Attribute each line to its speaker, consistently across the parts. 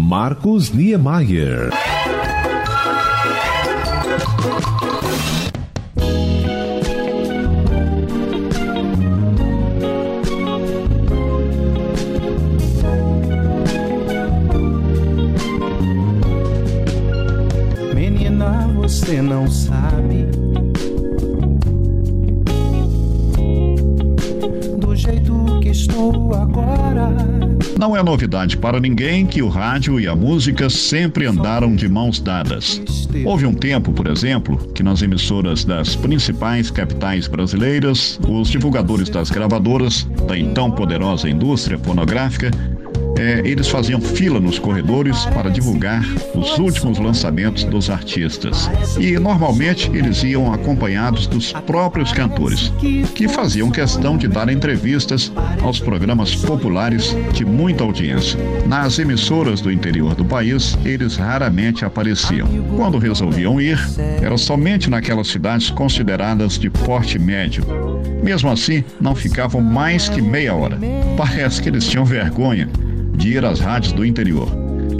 Speaker 1: Marcos Niemeyer.
Speaker 2: Menina, você não sabe do jeito que estou agora.
Speaker 3: Não é novidade para ninguém que o rádio e a música sempre andaram de mãos dadas. Houve um tempo, por exemplo, que nas emissoras das principais capitais brasileiras, os divulgadores das gravadoras, da então poderosa indústria fonográfica, é, eles faziam fila nos corredores para divulgar os últimos lançamentos dos artistas. E normalmente eles iam acompanhados dos próprios cantores, que faziam questão de dar entrevistas aos programas populares de muita audiência. Nas emissoras do interior do país, eles raramente apareciam. Quando resolviam ir, era somente naquelas cidades consideradas de porte médio. Mesmo assim, não ficavam mais que meia hora. Parece que eles tinham vergonha de ir às rádios do interior,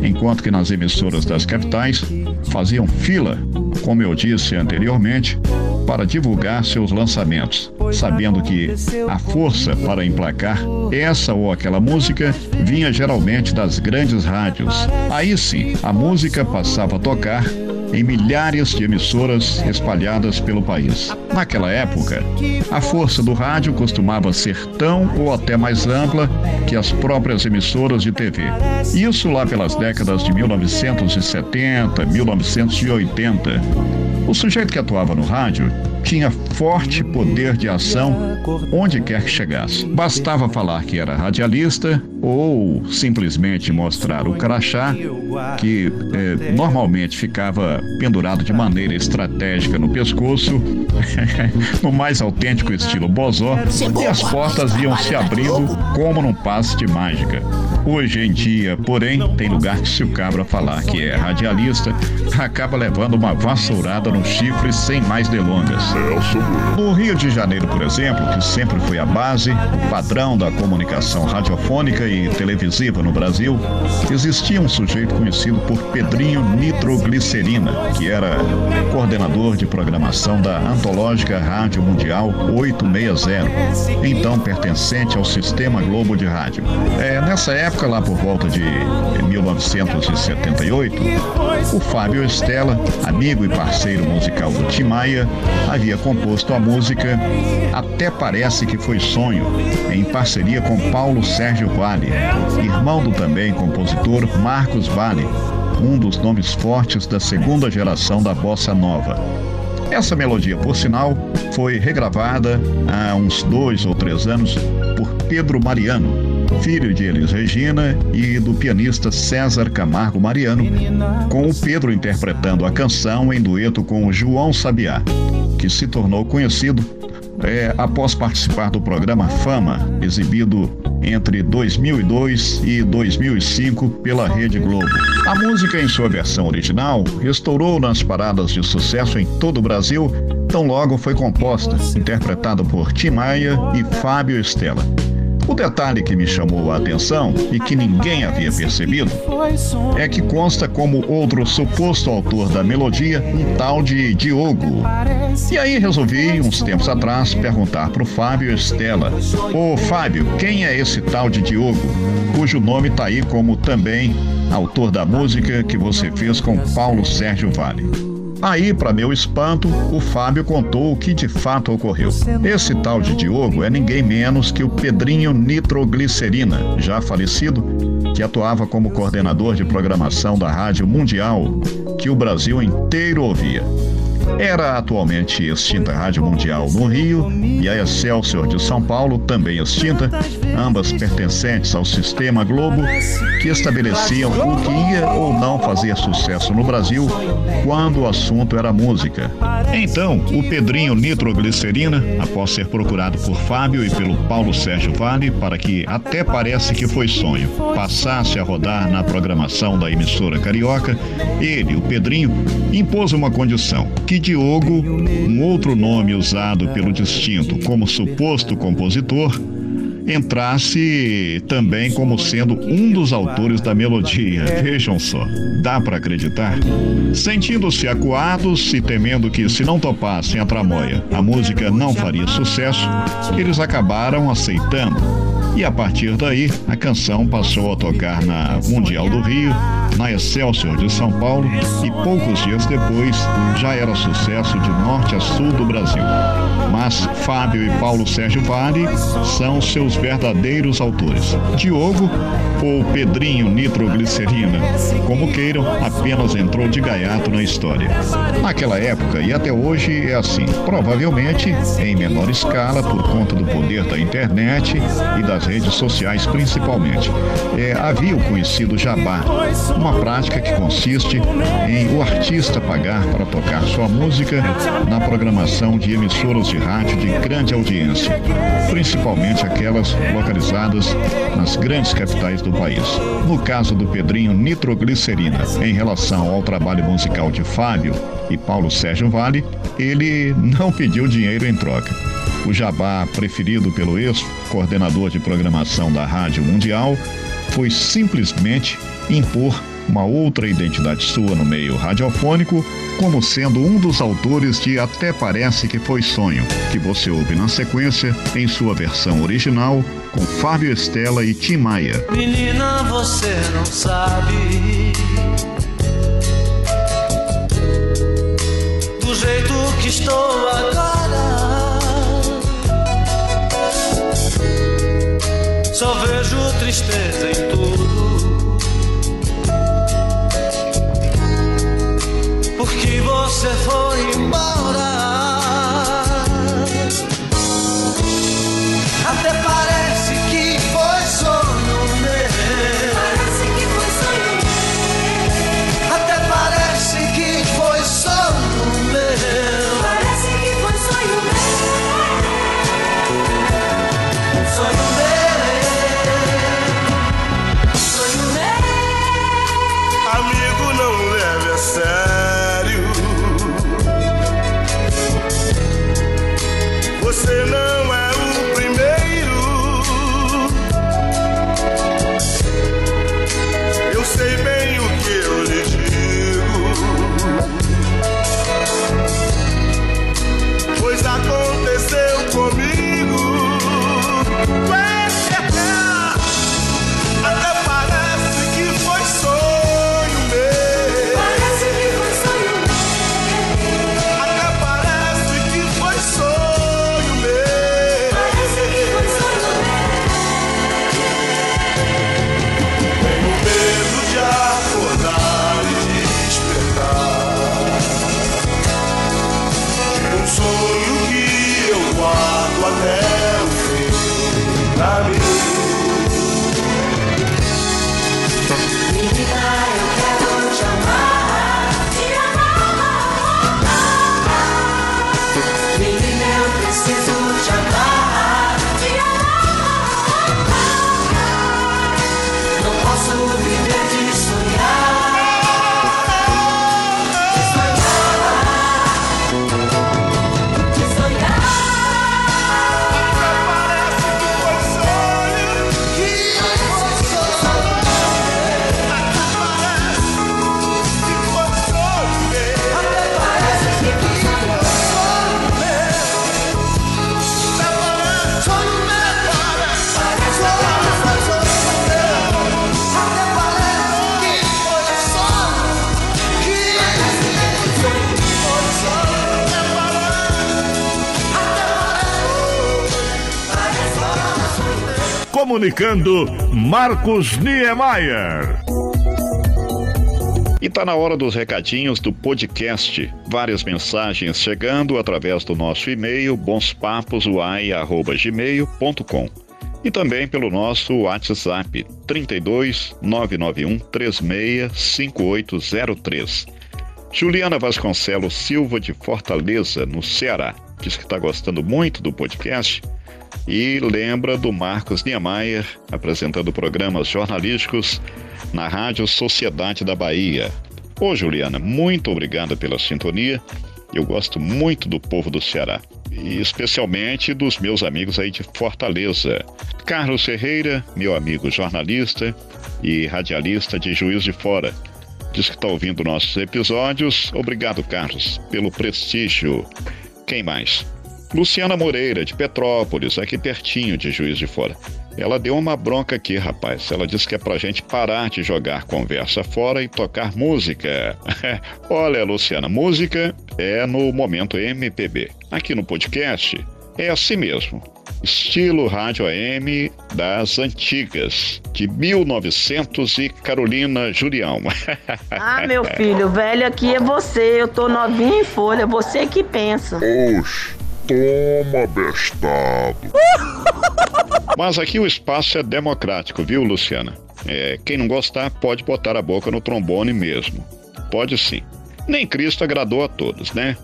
Speaker 3: enquanto que nas emissoras das capitais faziam fila, como eu disse anteriormente, para divulgar seus lançamentos, sabendo que a força para emplacar essa ou aquela música vinha geralmente das grandes rádios. Aí sim, a música passava a tocar em milhares de emissoras espalhadas pelo país. Naquela época, a força do rádio costumava ser tão ou até mais ampla que as próprias emissoras de TV. Isso lá pelas décadas de 1970, 1980. O sujeito que atuava no rádio tinha forte poder de ação onde quer que chegasse. Bastava falar que era radialista ou simplesmente mostrar o crachá, que eh, normalmente ficava pendurado de maneira estratégica no pescoço, no mais autêntico estilo bozó, e as portas iam se abrindo como num passe de mágica. Hoje em dia, porém, tem lugar que se o cabra falar que é radialista, acaba levando uma vassourada no chifre sem mais delongas. No Rio de Janeiro, por exemplo, que sempre foi a base, o padrão da comunicação radiofônica e televisiva no Brasil, existia um sujeito conhecido por Pedrinho Nitroglicerina, que era coordenador de programação da antológica Rádio Mundial 860, então pertencente ao Sistema Globo de Rádio. É, nessa época, lá por volta de 1978, o Fábio Estela, amigo e parceiro musical do Tim Maia, havia composto a música Até Parece que Foi Sonho, em parceria com Paulo Sérgio Vale, irmão do também compositor Marcos Vale, um dos nomes fortes da segunda geração da bossa nova. Essa melodia, por sinal, foi regravada há uns dois ou três anos por Pedro Mariano, filho de Elis Regina e do pianista César Camargo Mariano, com o Pedro interpretando a canção em dueto com João Sabiá, que se tornou conhecido é, após participar do programa Fama, exibido entre 2002 e 2005 pela Rede Globo. A música, em sua versão original, estourou nas paradas de sucesso em todo o Brasil, tão logo foi composta, interpretada por Tim Maia e Fábio Estela. O detalhe que me chamou a atenção e que ninguém havia percebido é que consta como outro suposto autor da melodia um tal de Diogo. E aí resolvi, uns tempos atrás, perguntar para o Fábio Estela: Ô Fábio, quem é esse tal de Diogo? Cujo nome está aí como também autor da música que você fez com Paulo Sérgio Vale. Aí, para meu espanto, o Fábio contou o que de fato ocorreu. Esse tal de Diogo é ninguém menos que o Pedrinho Nitroglicerina, já falecido, que atuava como coordenador de programação da Rádio Mundial, que o Brasil inteiro ouvia. Era atualmente extinta a Rádio Mundial no Rio e a Excelsior de São Paulo, também extinta, ambas pertencentes ao Sistema Globo, que estabeleciam o que ia ou não fazer sucesso no Brasil quando o assunto era música. Então, o Pedrinho Nitroglicerina, após ser procurado por Fábio e pelo Paulo Sérgio Vale para que até parece que foi sonho, passasse a rodar na programação da emissora carioca, ele, o Pedrinho, impôs uma condição: que Diogo, um outro nome usado pelo distinto como suposto compositor, entrasse também como sendo um dos autores da melodia. Vejam só, dá para acreditar? Sentindo-se acuados e temendo que, se não topassem a tramóia, a música não faria sucesso, eles acabaram aceitando e a partir daí, a canção passou a tocar na Mundial do Rio, na Excelsior de São Paulo e poucos dias depois já era sucesso de norte a sul do Brasil. Mas Fábio e Paulo Sérgio Vale são seus verdadeiros autores. Diogo, ou Pedrinho Nitroglicerina, como queiram, apenas entrou de gaiato na história. Naquela época e até hoje é assim, provavelmente em menor escala por conta do poder da internet e das redes sociais principalmente. É, havia o conhecido jabá, uma prática que consiste em o artista pagar para tocar sua música na programação de emissoras de rádio de grande audiência, principalmente aquelas localizadas nas grandes capitais do país. No caso do Pedrinho Nitroglicerina, em relação ao trabalho musical de Fábio e Paulo Sérgio Vale, ele não pediu dinheiro em troca. O jabá preferido pelo ex-coordenador de programação da Rádio Mundial foi simplesmente impor uma outra identidade sua no meio radiofônico, como sendo um dos autores de Até Parece que Foi Sonho, que você ouve na sequência em sua versão original com Fábio Estela e Tim Maia.
Speaker 4: Menina, você não sabe do jeito que estou agora.
Speaker 5: Menina, eu preciso te amar.
Speaker 1: Comunicando Marcos Niemeyer.
Speaker 3: E tá na hora dos recadinhos do podcast. Várias mensagens chegando através do nosso e-mail bonspaposuai@gmail.com e também pelo nosso WhatsApp 32 991 36 5803. Juliana Vasconcelos Silva de Fortaleza, no Ceará, diz que está gostando muito do podcast e lembra do Marcos Niemeyer apresentando programas jornalísticos na Rádio Sociedade da Bahia. Ô Juliana, muito obrigada pela sintonia. Eu gosto muito do povo do Ceará. e especialmente dos meus amigos aí de Fortaleza. Carlos Ferreira, meu amigo jornalista e radialista de Juiz de Fora. Diz que está ouvindo nossos episódios. Obrigado, Carlos, pelo prestígio. Quem mais? Luciana Moreira, de Petrópolis, aqui pertinho de Juiz de Fora. Ela deu uma bronca aqui, rapaz. Ela disse que é pra gente parar de jogar conversa fora e tocar música. Olha, Luciana, música é no momento MPB. Aqui no podcast é assim mesmo. Estilo rádio AM das antigas, de 1900 e Carolina Julião.
Speaker 6: Ah, meu filho, velho aqui é você. Eu tô novinho em folha, você que pensa.
Speaker 1: Oxe, toma bestado.
Speaker 3: Mas aqui o espaço é democrático, viu, Luciana? É, quem não gostar pode botar a boca no trombone mesmo. Pode sim. Nem Cristo agradou a todos, né?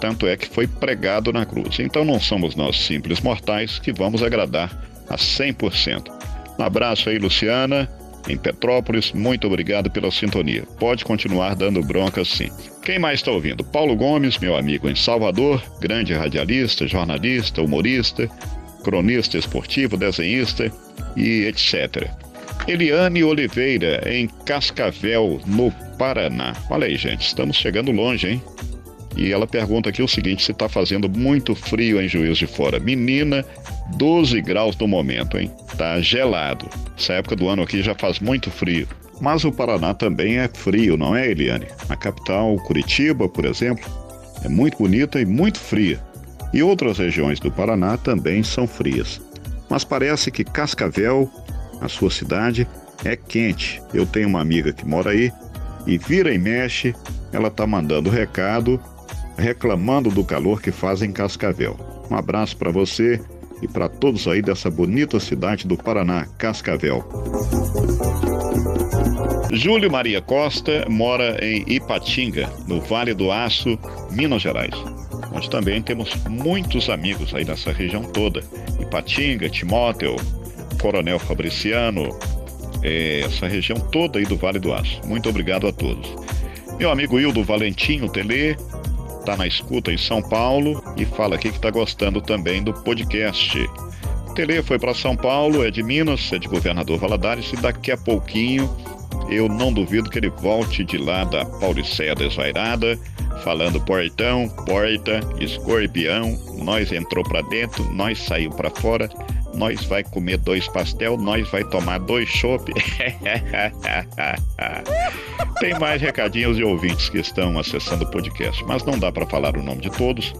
Speaker 3: Tanto é que foi pregado na cruz. Então não somos nós simples mortais que vamos agradar a 100%. Um abraço aí, Luciana, em Petrópolis. Muito obrigado pela sintonia. Pode continuar dando bronca sim. Quem mais está ouvindo? Paulo Gomes, meu amigo em Salvador, grande radialista, jornalista, humorista, cronista esportivo, desenhista e etc. Eliane Oliveira, em Cascavel, no Paraná. Olha aí, gente, estamos chegando longe, hein? E ela pergunta aqui o seguinte: se está fazendo muito frio em Juiz de Fora. Menina, 12 graus no momento, hein? Tá gelado. Essa época do ano aqui já faz muito frio. Mas o Paraná também é frio, não é, Eliane? A capital, Curitiba, por exemplo, é muito bonita e muito fria. E outras regiões do Paraná também são frias. Mas parece que Cascavel, a sua cidade, é quente. Eu tenho uma amiga que mora aí e vira e mexe, ela tá mandando recado reclamando do calor que faz em Cascavel. Um abraço para você e para todos aí dessa bonita cidade do Paraná, Cascavel. Júlio Maria Costa mora em Ipatinga, no Vale do Aço, Minas Gerais. Nós também temos muitos amigos aí nessa região toda. Ipatinga, Timóteo, Coronel Fabriciano, é, essa região toda aí do Vale do Aço. Muito obrigado a todos. Meu amigo Hildo Valentim, o Tele, está na escuta em São Paulo e fala aqui que está gostando também do podcast. Tele foi para São Paulo, é de Minas, é de Governador Valadares e daqui a pouquinho eu não duvido que ele volte de lá da Pauliceia Desvairada, falando portão, porta, escorpião, nós entrou para dentro, nós saiu para fora, nós vai comer dois pastel, nós vai tomar dois chopp. Tem mais recadinhos de ouvintes que estão acessando o podcast, mas não dá para falar o nome de todos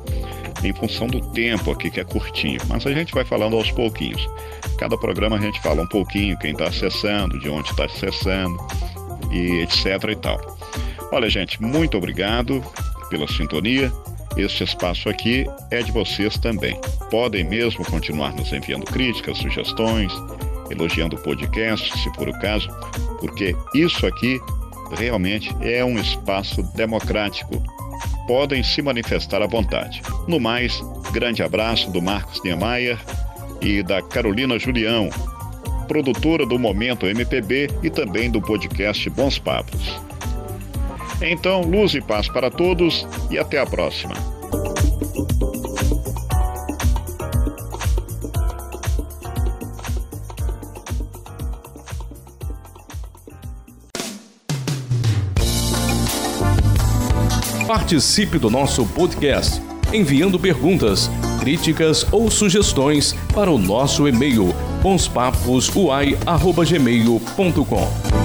Speaker 3: em função do tempo aqui que é curtinho, mas a gente vai falando aos pouquinhos. Cada programa a gente fala um pouquinho quem está acessando, de onde está acessando e etc e tal. Olha, gente, muito obrigado pela sintonia. Este espaço aqui é de vocês também. Podem mesmo continuar nos enviando críticas, sugestões, elogiando o podcast, se for o caso, porque isso aqui realmente é um espaço democrático. Podem se manifestar à vontade. No mais, grande abraço do Marcos Niemeyer e da Carolina Julião, produtora do Momento MPB e também do podcast Bons Papos. Então, luz e paz para todos e até a próxima.
Speaker 7: Participe do nosso podcast enviando perguntas, críticas ou sugestões para o nosso e-mail bonspaposuai@gmail.com.